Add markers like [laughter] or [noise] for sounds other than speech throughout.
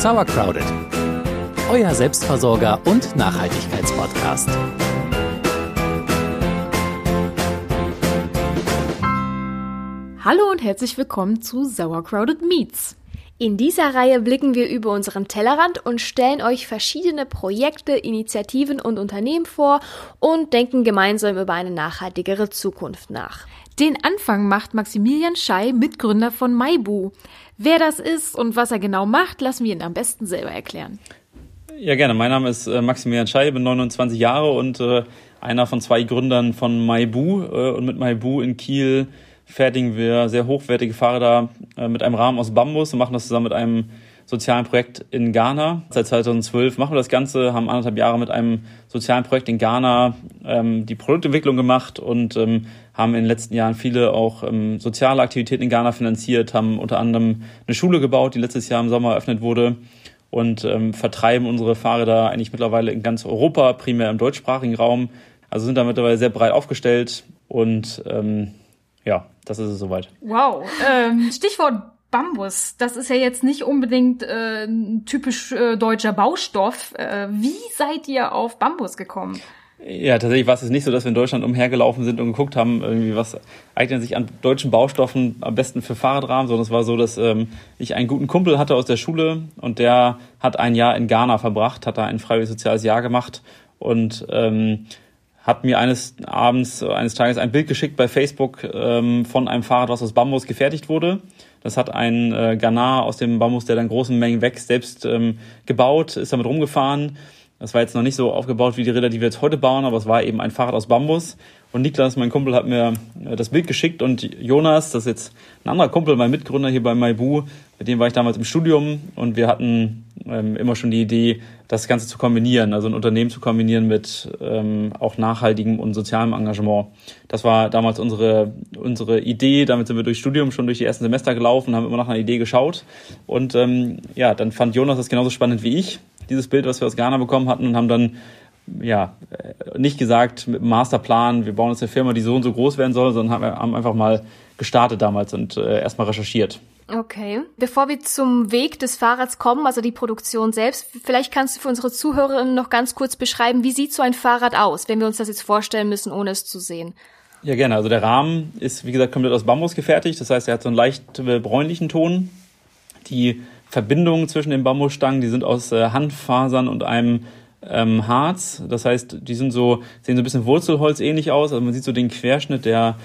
Sauercrowded, euer Selbstversorger und Nachhaltigkeitspodcast. Hallo und herzlich willkommen zu Sauercrowded Meets. In dieser Reihe blicken wir über unseren Tellerrand und stellen euch verschiedene Projekte, Initiativen und Unternehmen vor und denken gemeinsam über eine nachhaltigere Zukunft nach. Den Anfang macht Maximilian Schei, Mitgründer von Maibu. Wer das ist und was er genau macht, lassen wir ihn am besten selber erklären. Ja, gerne. Mein Name ist äh, Maximilian Schei, bin 29 Jahre und äh, einer von zwei Gründern von Maibu. Äh, und mit Maibu in Kiel fertigen wir sehr hochwertige Fahrräder mit einem Rahmen aus Bambus und machen das zusammen mit einem sozialen Projekt in Ghana. Seit 2012 machen wir das Ganze, haben anderthalb Jahre mit einem sozialen Projekt in Ghana ähm, die Produktentwicklung gemacht und ähm, haben in den letzten Jahren viele auch ähm, soziale Aktivitäten in Ghana finanziert, haben unter anderem eine Schule gebaut, die letztes Jahr im Sommer eröffnet wurde und ähm, vertreiben unsere Fahrräder eigentlich mittlerweile in ganz Europa, primär im deutschsprachigen Raum. Also sind da mittlerweile sehr breit aufgestellt und ähm, ja, das ist es soweit. Wow. Ähm, Stichwort Bambus. Das ist ja jetzt nicht unbedingt äh, ein typisch äh, deutscher Baustoff. Äh, wie seid ihr auf Bambus gekommen? Ja, tatsächlich war es nicht so, dass wir in Deutschland umhergelaufen sind und geguckt haben, irgendwie was eignet sich an deutschen Baustoffen am besten für Fahrradrahmen, sondern es war so, dass ähm, ich einen guten Kumpel hatte aus der Schule und der hat ein Jahr in Ghana verbracht, hat da ein freiwilliges soziales Jahr gemacht und ähm, hat mir eines Abends, eines Tages ein Bild geschickt bei Facebook ähm, von einem Fahrrad, was aus Bambus gefertigt wurde. Das hat ein äh, Ghana aus dem Bambus, der dann großen Mengen wächst, selbst ähm, gebaut, ist damit rumgefahren. Das war jetzt noch nicht so aufgebaut wie die Räder, die wir jetzt heute bauen, aber es war eben ein Fahrrad aus Bambus. Und Niklas, mein Kumpel, hat mir äh, das Bild geschickt und Jonas, das ist jetzt ein anderer Kumpel, mein Mitgründer hier bei Maibu, mit dem war ich damals im Studium und wir hatten ähm, immer schon die Idee, das Ganze zu kombinieren, also ein Unternehmen zu kombinieren mit ähm, auch nachhaltigem und sozialem Engagement. Das war damals unsere, unsere Idee, damit sind wir durch Studium schon durch die ersten Semester gelaufen, haben immer nach einer Idee geschaut und ähm, ja, dann fand Jonas das genauso spannend wie ich, dieses Bild, was wir aus Ghana bekommen hatten und haben dann ja, nicht gesagt mit Masterplan, wir bauen jetzt eine Firma, die so und so groß werden soll, sondern haben einfach mal gestartet damals und äh, erstmal recherchiert. Okay. Bevor wir zum Weg des Fahrrads kommen, also die Produktion selbst, vielleicht kannst du für unsere Zuhörerinnen noch ganz kurz beschreiben, wie sieht so ein Fahrrad aus, wenn wir uns das jetzt vorstellen müssen, ohne es zu sehen? Ja, gerne. Also der Rahmen ist, wie gesagt, komplett aus Bambus gefertigt. Das heißt, er hat so einen leicht äh, bräunlichen Ton. Die Verbindungen zwischen den Bambusstangen, die sind aus äh, Handfasern und einem ähm, Harz. Das heißt, die sind so, sehen so ein bisschen Wurzelholz ähnlich aus. Also man sieht so den Querschnitt der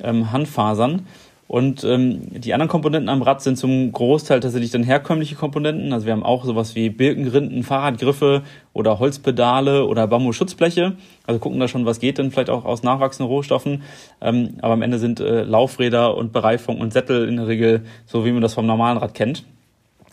ähm, Handfasern. Und ähm, die anderen Komponenten am Rad sind zum Großteil tatsächlich dann herkömmliche Komponenten. Also wir haben auch sowas wie Birkengrinden, Fahrradgriffe oder Holzpedale oder Bambusschutzbleche. Also gucken da schon, was geht denn vielleicht auch aus nachwachsenden Rohstoffen. Ähm, aber am Ende sind äh, Laufräder und Bereifung und Sättel in der Regel so, wie man das vom normalen Rad kennt.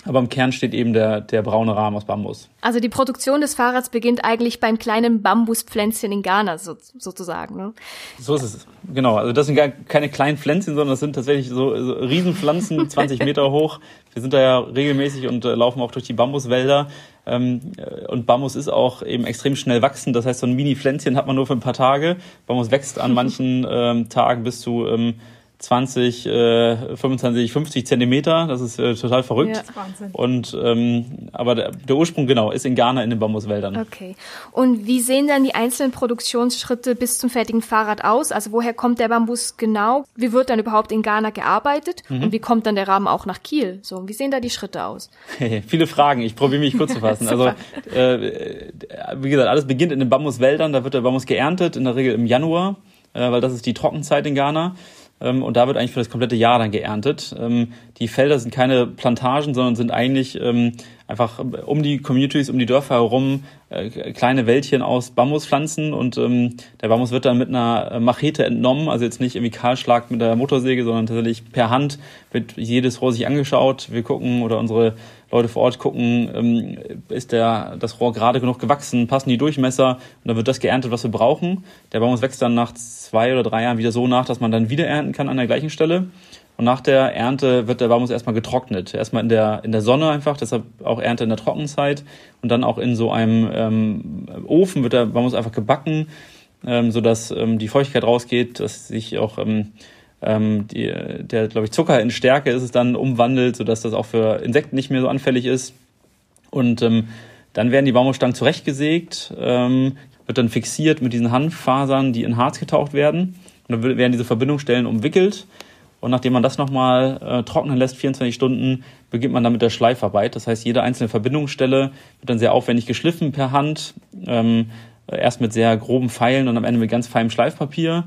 Aber im Kern steht eben der, der braune Rahmen aus Bambus. Also die Produktion des Fahrrads beginnt eigentlich beim kleinen Bambuspflänzchen in Ghana so, sozusagen. Ne? So ist es. Genau. Also das sind gar keine kleinen Pflänzchen, sondern das sind tatsächlich so, so Riesenpflanzen, [laughs] 20 Meter hoch. Wir sind da ja regelmäßig und äh, laufen auch durch die Bambuswälder. Ähm, äh, und Bambus ist auch eben extrem schnell wachsend. Das heißt, so ein Mini-Pflänzchen hat man nur für ein paar Tage. Bambus wächst an [laughs] manchen ähm, Tagen bis zu ähm, 20, äh, 25, 50 Zentimeter. Das ist äh, total verrückt. Ja, Wahnsinn. Und ähm, aber der, der Ursprung genau ist in Ghana in den Bambuswäldern. Okay. Und wie sehen dann die einzelnen Produktionsschritte bis zum fertigen Fahrrad aus? Also woher kommt der Bambus genau? Wie wird dann überhaupt in Ghana gearbeitet? Mhm. Und wie kommt dann der Rahmen auch nach Kiel? So, wie sehen da die Schritte aus? [laughs] Viele Fragen. Ich probiere mich kurz zu fassen. also äh, wie gesagt, alles beginnt in den Bambuswäldern. Da wird der Bambus geerntet, in der Regel im Januar, äh, weil das ist die Trockenzeit in Ghana. Ähm, und da wird eigentlich für das komplette Jahr dann geerntet. Ähm, die Felder sind keine Plantagen, sondern sind eigentlich ähm, einfach um die Communities, um die Dörfer herum äh, kleine Wäldchen aus Bambuspflanzen und der Bambus wird dann mit einer Machete entnommen, also jetzt nicht irgendwie Kahlschlag mit der Motorsäge, sondern tatsächlich per Hand wird jedes Rohr sich angeschaut. Wir gucken oder unsere Leute vor Ort gucken, ähm, ist der, das Rohr gerade genug gewachsen, passen die Durchmesser und dann wird das geerntet, was wir brauchen. Der Baum wächst dann nach zwei oder drei Jahren wieder so nach, dass man dann wieder ernten kann an der gleichen Stelle. Und nach der Ernte wird der Baum erstmal getrocknet. Erstmal in der, in der Sonne einfach, deshalb auch Ernte in der Trockenzeit. Und dann auch in so einem ähm, Ofen wird der Baum einfach gebacken, ähm, sodass ähm, die Feuchtigkeit rausgeht, dass sich auch ähm, ähm, die, der, glaube ich, Zucker in Stärke ist es dann umwandelt, sodass das auch für Insekten nicht mehr so anfällig ist. Und ähm, dann werden die Bambusstangen zurechtgesägt, ähm, wird dann fixiert mit diesen Hanffasern, die in Harz getaucht werden. Und dann werden diese Verbindungsstellen umwickelt. Und nachdem man das nochmal äh, trocknen lässt, 24 Stunden, beginnt man dann mit der Schleifarbeit. Das heißt, jede einzelne Verbindungsstelle wird dann sehr aufwendig geschliffen per Hand. Ähm, erst mit sehr groben Pfeilen und am Ende mit ganz feinem Schleifpapier.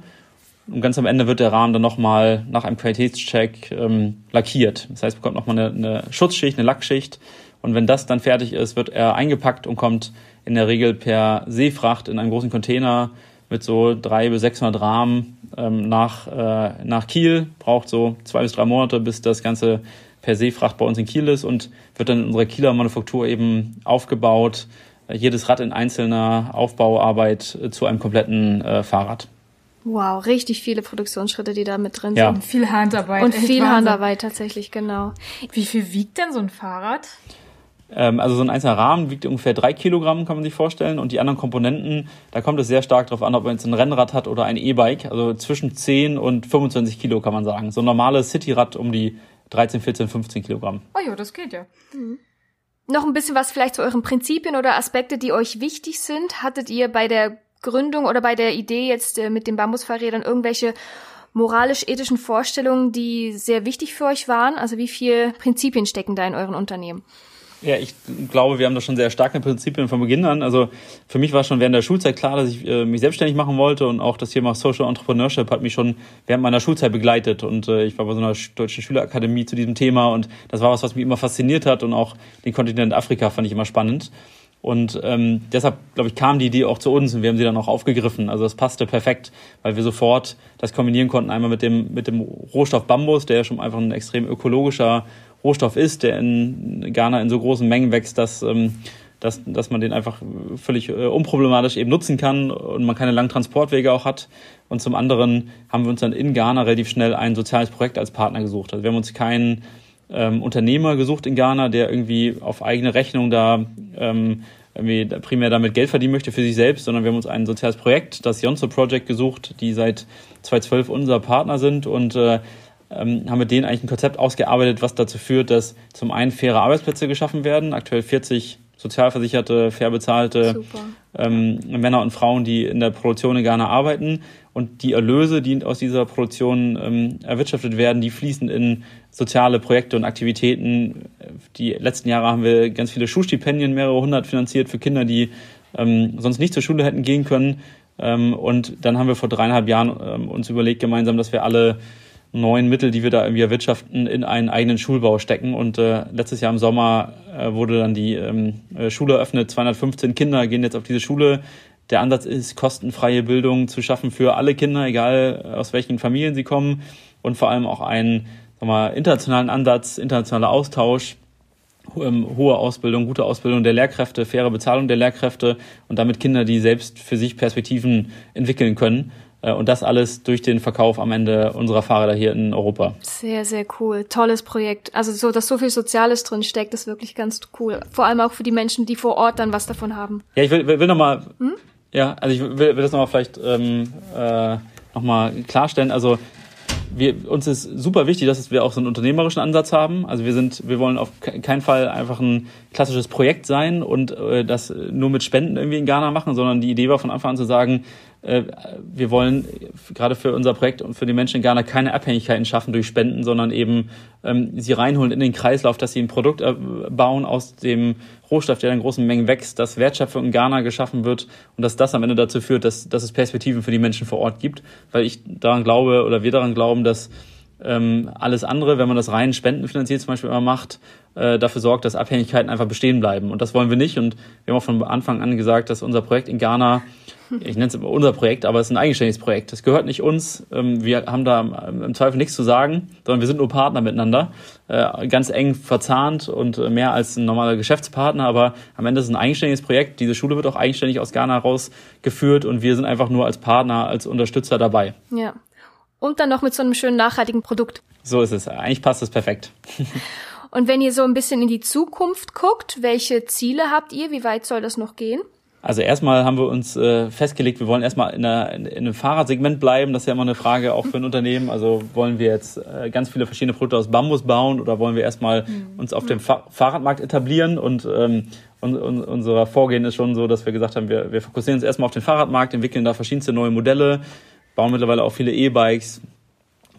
Und ganz am Ende wird der Rahmen dann nochmal nach einem Qualitätscheck ähm, lackiert. Das heißt, bekommt nochmal eine, eine Schutzschicht, eine Lackschicht. Und wenn das dann fertig ist, wird er eingepackt und kommt in der Regel per Seefracht in einen großen Container mit so drei bis 600 Rahmen ähm, nach, äh, nach Kiel. Braucht so zwei bis drei Monate, bis das Ganze per Seefracht bei uns in Kiel ist und wird dann in unserer Kieler Manufaktur eben aufgebaut. Jedes Rad in einzelner Aufbauarbeit äh, zu einem kompletten äh, Fahrrad. Wow, richtig viele Produktionsschritte, die da mit drin Ja. sind. Und viel Handarbeit. Und viel Wahnsinn. Handarbeit tatsächlich, genau. Wie viel wiegt denn so ein Fahrrad? Ähm, also so ein einzelner Rahmen wiegt ungefähr drei Kilogramm, kann man sich vorstellen. Und die anderen Komponenten, da kommt es sehr stark darauf an, ob man jetzt ein Rennrad hat oder ein E-Bike. Also zwischen 10 und 25 Kilo kann man sagen. So ein normales Cityrad um die 13, 14, 15 Kilogramm. Oh ja, das geht ja. Noch ein bisschen was vielleicht zu euren Prinzipien oder Aspekte, die euch wichtig sind. Hattet ihr bei der Gründung oder bei der Idee jetzt äh, mit den Bambusfahrrädern irgendwelche moralisch-ethischen Vorstellungen, die sehr wichtig für euch waren? Also wie viele Prinzipien stecken da in euren Unternehmen? Ja, ich glaube, wir haben da schon sehr starke Prinzipien von Beginn an. Also für mich war schon während der Schulzeit klar, dass ich äh, mich selbstständig machen wollte und auch das Thema Social Entrepreneurship hat mich schon während meiner Schulzeit begleitet und äh, ich war bei so einer sch- deutschen Schülerakademie zu diesem Thema und das war was, was mich immer fasziniert hat und auch den Kontinent Afrika fand ich immer spannend. Und ähm, deshalb, glaube ich, kam die Idee auch zu uns und wir haben sie dann auch aufgegriffen. Also das passte perfekt, weil wir sofort das kombinieren konnten, einmal mit dem, mit dem Rohstoff Bambus, der ja schon einfach ein extrem ökologischer Rohstoff ist, der in Ghana in so großen Mengen wächst, dass, ähm, dass, dass man den einfach völlig äh, unproblematisch eben nutzen kann und man keine langen Transportwege auch hat. Und zum anderen haben wir uns dann in Ghana relativ schnell ein soziales Projekt als Partner gesucht. Also wir haben uns keinen ähm, Unternehmer gesucht in Ghana, der irgendwie auf eigene Rechnung da ähm, irgendwie primär damit Geld verdienen möchte für sich selbst, sondern wir haben uns ein soziales Projekt, das Yonso Project, gesucht, die seit 2012 unser Partner sind und äh, ähm, haben mit denen eigentlich ein Konzept ausgearbeitet, was dazu führt, dass zum einen faire Arbeitsplätze geschaffen werden, aktuell 40 sozialversicherte, fair bezahlte ähm, Männer und Frauen, die in der Produktion in Ghana arbeiten. Und die Erlöse, die aus dieser Produktion ähm, erwirtschaftet werden, die fließen in soziale Projekte und Aktivitäten. Die letzten Jahre haben wir ganz viele Schulstipendien, mehrere hundert finanziert für Kinder, die ähm, sonst nicht zur Schule hätten gehen können. Ähm, und dann haben wir vor dreieinhalb Jahren ähm, uns überlegt gemeinsam, dass wir alle neuen Mittel, die wir da irgendwie erwirtschaften, in einen eigenen Schulbau stecken. Und äh, letztes Jahr im Sommer äh, wurde dann die ähm, äh, Schule eröffnet. 215 Kinder gehen jetzt auf diese Schule. Der Ansatz ist, kostenfreie Bildung zu schaffen für alle Kinder, egal äh, aus welchen Familien sie kommen. Und vor allem auch einen sag mal, internationalen Ansatz, internationaler Austausch, ähm, hohe Ausbildung, gute Ausbildung der Lehrkräfte, faire Bezahlung der Lehrkräfte und damit Kinder, die selbst für sich Perspektiven entwickeln können. Äh, Und das alles durch den Verkauf am Ende unserer Fahrräder hier in Europa. Sehr, sehr cool. Tolles Projekt. Also so, dass so viel Soziales drin steckt, ist wirklich ganz cool. Vor allem auch für die Menschen, die vor Ort dann was davon haben. Ja, ich will, will, will nochmal, ja, also ich will, will das nochmal vielleicht ähm, äh, nochmal klarstellen. Also wir, uns ist super wichtig, dass wir auch so einen unternehmerischen Ansatz haben. Also wir sind, wir wollen auf ke- keinen Fall einfach ein klassisches Projekt sein und äh, das nur mit Spenden irgendwie in Ghana machen, sondern die Idee war von Anfang an zu sagen, wir wollen gerade für unser Projekt und für die Menschen in Ghana keine Abhängigkeiten schaffen durch Spenden, sondern eben ähm, sie reinholen in den Kreislauf, dass sie ein Produkt äh, bauen aus dem Rohstoff, der in großen Mengen wächst, dass Wertschöpfung in Ghana geschaffen wird und dass das am Ende dazu führt, dass, dass es Perspektiven für die Menschen vor Ort gibt, weil ich daran glaube oder wir daran glauben, dass ähm, alles andere, wenn man das rein spendenfinanziert zum Beispiel immer macht, äh, dafür sorgt, dass Abhängigkeiten einfach bestehen bleiben. Und das wollen wir nicht. Und wir haben auch von Anfang an gesagt, dass unser Projekt in Ghana, ich nenne es immer unser Projekt, aber es ist ein eigenständiges Projekt. Das gehört nicht uns. Ähm, wir haben da im- Zweifel nichts zu sagen, sondern wir sind nur Partner miteinander, äh, ganz eng verzahnt und äh, mehr als ein normaler Geschäftspartner. Aber am Ende ist es ein eigenständiges Projekt. Diese Schule wird auch eigenständig aus Ghana herausgeführt und wir sind einfach nur als Partner, als Unterstützer dabei. Ja. Und dann noch mit so einem schönen nachhaltigen Produkt. So ist es. Eigentlich passt es perfekt. [laughs] Und wenn ihr so ein bisschen in die Zukunft guckt, welche Ziele habt ihr? Wie weit soll das noch gehen? Also erstmal haben wir uns äh, festgelegt, wir wollen erstmal in, einer, in, einem Fahrradsegment bleiben. Das ist ja immer eine Frage auch für ein [laughs] Unternehmen. Also wollen wir jetzt äh, ganz viele verschiedene Produkte aus Bambus bauen oder wollen wir erstmal mhm. uns auf dem Fa Fahrradmarkt etablieren? Und, ähm, und, und unser Vorgehen ist schon so, dass wir gesagt haben, wir, wir fokussieren uns erstmal auf den Fahrradmarkt, entwickeln da verschiedenste neue Modelle, bauen mittlerweile auch viele E-Bikes,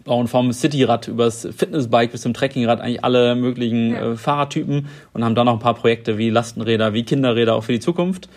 bauen vom Cityrad übers Fitnessbike bis zum Trekkingrad eigentlich alle möglichen ja. äh, Fahrradtypen und haben dann noch ein paar Projekte wie Lastenräder, wie Kinderräder auch für die Zukunft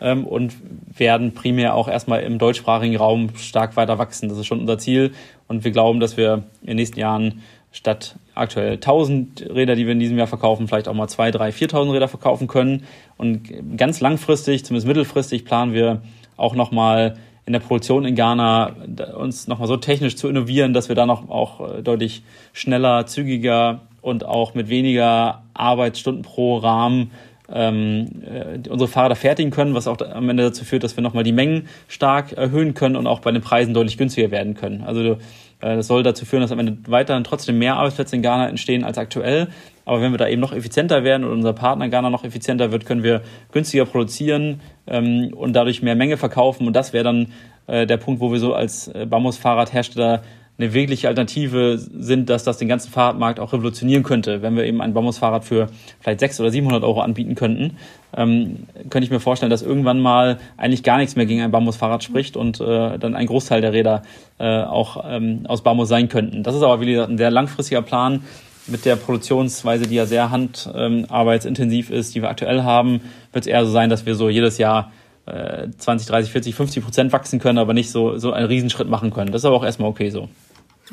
ähm, und werden primär auch erstmal im deutschsprachigen Raum stark weiter wachsen. Das ist schon unser Ziel und wir glauben, dass wir in den nächsten Jahren statt aktuell 1000 Räder, die wir in diesem Jahr verkaufen, vielleicht auch mal 2, 3, 4.000 Räder verkaufen können. Und ganz langfristig, zumindest mittelfristig, planen wir auch nochmal in der Produktion in Ghana uns nochmal so technisch zu innovieren, dass wir da noch auch äh, deutlich schneller, zügiger und auch mit weniger Arbeitsstunden pro Rahmen ähm, äh, unsere Fahrräder fertigen können, was auch am Ende dazu führt, dass wir nochmal die Mengen stark erhöhen können und auch bei den Preisen deutlich günstiger werden können. Also das soll dazu führen, dass am Ende weiterhin trotzdem mehr Arbeitsplätze in Ghana entstehen als aktuell. Aber wenn wir da eben noch effizienter werden und unser Partner Ghana noch effizienter wird, können wir günstiger produzieren ähm, und dadurch mehr Menge verkaufen. Und das wäre dann äh, der Punkt, wo wir so als äh, Bambus-Fahrradhersteller eine wirkliche Alternative sind, dass das den ganzen Fahrradmarkt auch revolutionieren könnte. Wenn wir eben ein Bambusfahrrad für vielleicht 600 oder 700 Euro anbieten könnten, ähm, könnte ich mir vorstellen, dass irgendwann mal eigentlich gar nichts mehr gegen ein Bambusfahrrad spricht und äh, dann ein Großteil der Räder äh, auch ähm, aus Bambus sein könnten. Das ist aber, wie gesagt, ein sehr langfristiger Plan mit der Produktionsweise, die ja sehr handarbeitsintensiv ist, die wir aktuell haben, wird es eher so sein, dass wir so jedes Jahr 20, 30, 40, 50 Prozent wachsen können, aber nicht so, so einen Riesenschritt machen können. Das ist aber auch erstmal okay so.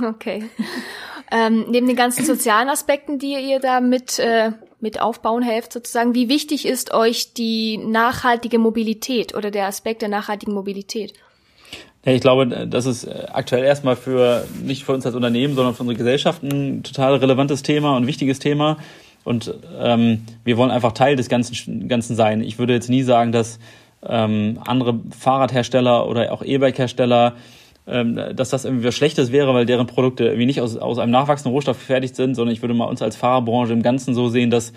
Okay. ähm, neben den ganzen sozialen Aspekten, die ihr da mit, äh, mit aufbauen helft, sozusagen, wie wichtig ist euch die nachhaltige Mobilität oder der Aspekt der nachhaltigen Mobilität? Ich glaube, das ist aktuell erstmal für, nicht für uns als Unternehmen, sondern für unsere Gesellschaft ein total relevantes Thema und wichtiges Thema. Und ähm, wir wollen einfach Teil des Ganzen, Ganzen sein. Ich würde jetzt nie sagen, dass ähm, andere Fahrradhersteller oder auch E-Bike-Hersteller dass das irgendwie was Schlechtes wäre, weil deren Produkte irgendwie nicht aus, aus einem nachwachsenden Rohstoff gefertigt sind, sondern ich würde mal uns als Fahrerbranche im Ganzen so sehen, dass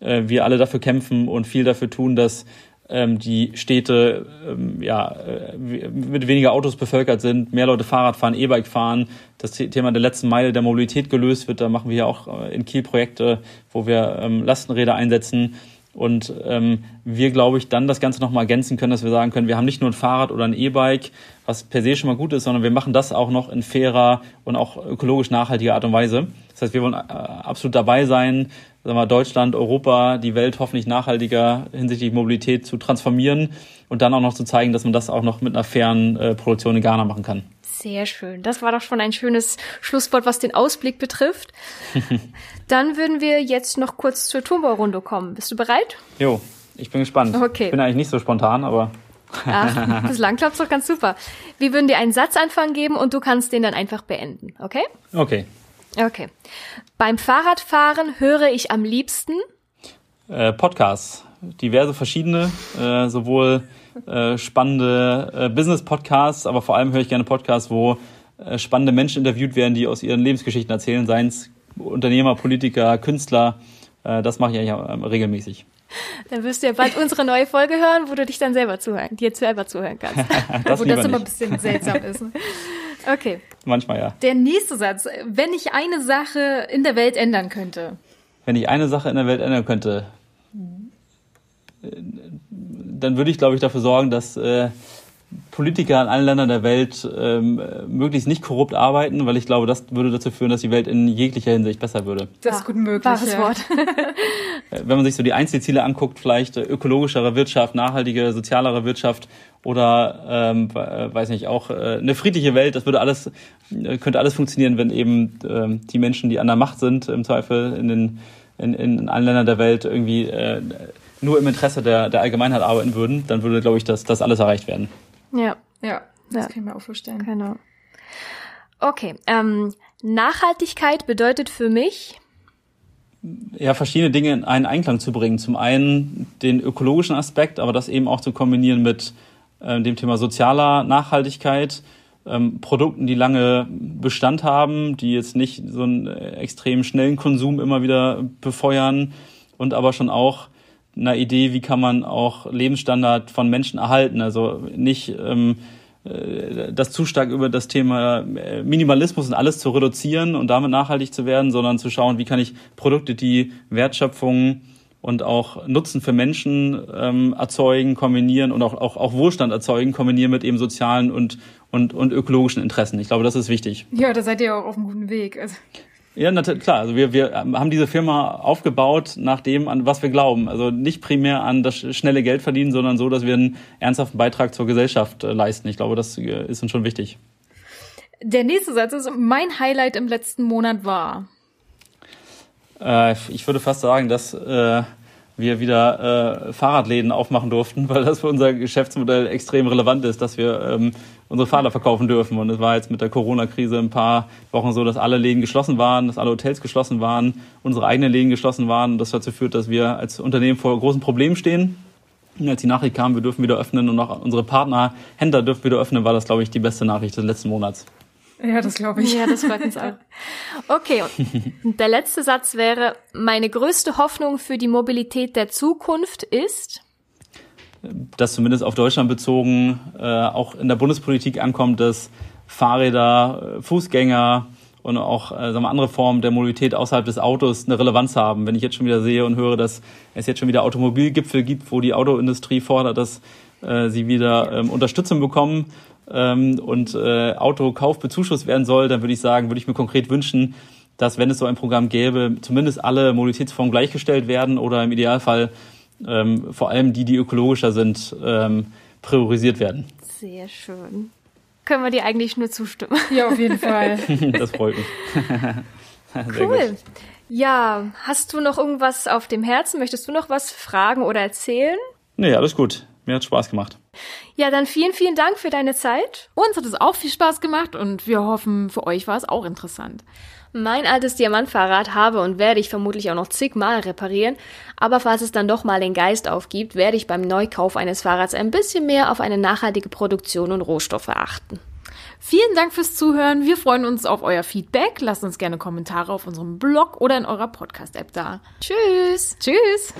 äh, wir alle dafür kämpfen und viel dafür tun, dass ähm, die Städte ähm, ja, äh, mit weniger Autos bevölkert sind, mehr Leute Fahrrad fahren, E-Bike fahren, das Thema der letzten Meile der Mobilität gelöst wird. Da machen wir ja auch äh, in Kiel Projekte, wo wir ähm, Lastenräder einsetzen und ähm, wir, glaube ich, dann das Ganze nochmal ergänzen können, dass wir sagen können, wir haben nicht nur ein Fahrrad oder ein E-Bike, was per se schon mal gut ist, sondern wir machen das auch noch in fairer und auch ökologisch nachhaltiger Art und Weise. Das heißt, wir wollen äh, absolut dabei sein, sagen wir, Deutschland, Europa, die Welt hoffentlich nachhaltiger hinsichtlich Mobilität zu transformieren und dann auch noch zu zeigen, dass man das auch noch mit einer fairen äh, Produktion in Ghana machen kann. Sehr schön. Das war doch schon ein schönes Schlusswort, was den Ausblick betrifft. [laughs] Dann würden wir jetzt noch kurz zur Turmbaurunde kommen. Bist du bereit? Jo, ich bin gespannt. Okay. Ich bin eigentlich nicht so spontan, aber. Ach, bislang klappt's doch ganz super. Wir würden dir einen Satzanfang geben und du kannst den dann einfach beenden, okay? Okay. Okay. Beim Fahrradfahren höre ich am liebsten äh, Podcasts, diverse verschiedene, äh, sowohl äh, spannende äh, Business-Podcasts, aber vor allem höre ich gerne Podcasts, wo äh, spannende Menschen interviewt werden, die aus ihren Lebensgeschichten erzählen, seien es Unternehmer, Politiker, Künstler. Äh, das mache ich eigentlich äh, regelmäßig. Dann wirst du ja bald unsere neue Folge hören, wo du dich dann selber zuhören, dir selber zuhören kannst. [laughs] das wo das immer ein bisschen seltsam ist. Ne? Okay. Manchmal ja. Der nächste Satz. Wenn ich eine Sache in der Welt ändern könnte. Wenn ich eine Sache in der Welt ändern könnte, dann würde ich, glaube ich, dafür sorgen, dass äh, Politiker in allen Ländern der Welt ähm, möglichst nicht korrupt arbeiten, weil ich glaube, das würde dazu führen, dass die Welt in jeglicher Hinsicht besser würde. Das ist gut möglich. Wahres ja. Wort. [laughs] Wenn man sich so die Einzelziele anguckt, vielleicht äh, ökologischere Wirtschaft, nachhaltige, sozialere Wirtschaft oder ähm, äh, weiß nicht, auch äh, eine friedliche Welt, das würde alles, äh, könnte alles funktionieren, wenn eben ähm, die Menschen, die an der Macht sind, im Zweifel in den in, in allen Ländern der Welt irgendwie äh, nur im Interesse der, der Allgemeinheit arbeiten würden, dann würde, glaube ich, das, das alles erreicht werden. Ja. Ja, das ja. kann ich mir auch vorstellen. Genau. Okay, ähm, Nachhaltigkeit bedeutet für mich, ja, verschiedene Dinge in einen Einklang zu bringen. Zum einen den ökologischen Aspekt, aber das eben auch zu kombinieren mit äh, dem Thema sozialer Nachhaltigkeit, ähm, Produkten, die lange Bestand haben, die jetzt nicht so einen extrem schnellen Konsum immer wieder befeuern und aber schon auch einer Idee, wie kann man auch Lebensstandard von Menschen erhalten. Also nicht ähm, äh, das zu stark über das Thema äh, Minimalismus und alles zu reduzieren und damit nachhaltig zu werden, sondern zu schauen, wie kann ich Produkte, die Wertschöpfung und auch Nutzen für Menschen ähm, erzeugen, kombinieren und auch, auch, auch Wohlstand erzeugen, kombinieren mit eben sozialen und, und, und ökologischen Interessen. Ich glaube, das ist wichtig. Ja, da seid ihr auch auf einem guten Weg. Also. Ja, natürlich, klar. Also wir, wir haben diese Firma aufgebaut nach dem, an was wir glauben. Also nicht primär an das schnelle Geld verdienen, sondern so, dass wir einen ernsthaften Beitrag zur Gesellschaft äh, leisten. Ich glaube, das äh, ist uns schon wichtig. Der nächste Satz ist, mein Highlight im letzten Monat war. Äh, ich würde fast sagen, dass äh, wir wieder äh, Fahrradläden aufmachen durften, [laughs] weil das für unser Geschäftsmodell extrem relevant ist, dass wir ähm, unsere Fahrrad verkaufen dürfen. Und es war jetzt mit der Corona-Krise ein paar Wochen so, dass alle Läden geschlossen waren, dass alle Hotels geschlossen waren, unsere eigenen Läden geschlossen waren. Und das dazu führt, dass wir als Unternehmen vor großen Problemen stehen. Und als die Nachricht kam, wir dürfen wieder öffnen und auch unsere Partner, Händler dürfen wieder öffnen, war das, glaube ich, die beste Nachricht des letzten Monats. Ja, das glaube ich. Ja, das freut uns auch. Okay, und der letzte Satz wäre, meine größte Hoffnung für die Mobilität der Zukunft ist? Dass zumindest auf Deutschland bezogen äh, auch in der Bundespolitik ankommt, dass Fahrräder, äh, Fußgänger und auch äh, sagen wir, andere Formen der Mobilität außerhalb des Autos eine Relevanz haben. Wenn ich jetzt schon wieder sehe und höre, dass es jetzt schon wieder Automobilgipfel gibt, wo die Autoindustrie fordert, dass äh, sie wieder ähm, Unterstützung bekommen, ähm, und äh, Autokauf bezuschusst werden soll, dann würde ich sagen, würde ich mir konkret wünschen, dass wenn es so ein Programm gäbe, zumindest alle Mobilitätsformen gleichgestellt werden oder im Idealfall ähm, vor allem die, die ökologischer sind, ähm, priorisiert werden. Sehr schön. Können wir dir eigentlich nur zustimmen? [laughs] Ja, auf jeden Fall. [laughs] das freut mich. [laughs] cool. Gut. Ja, hast du noch irgendwas auf dem Herzen? Möchtest du noch was fragen oder erzählen? Nee, alles gut. Mir hat Spaß gemacht. Ja, dann vielen, vielen Dank für deine Zeit. Uns hat es auch viel Spaß gemacht und wir hoffen, für euch war es auch interessant. Mein altes Diamantfahrrad habe und werde ich vermutlich auch noch zigmal reparieren, aber falls es dann doch mal den Geist aufgibt, werde ich beim Neukauf eines Fahrrads ein bisschen mehr auf eine nachhaltige Produktion und Rohstoffe achten. Vielen Dank fürs Zuhören. Wir freuen uns auf euer Feedback. Lasst uns gerne Kommentare auf unserem Blog oder in eurer Podcast-App da. Tschüss. Tschüss.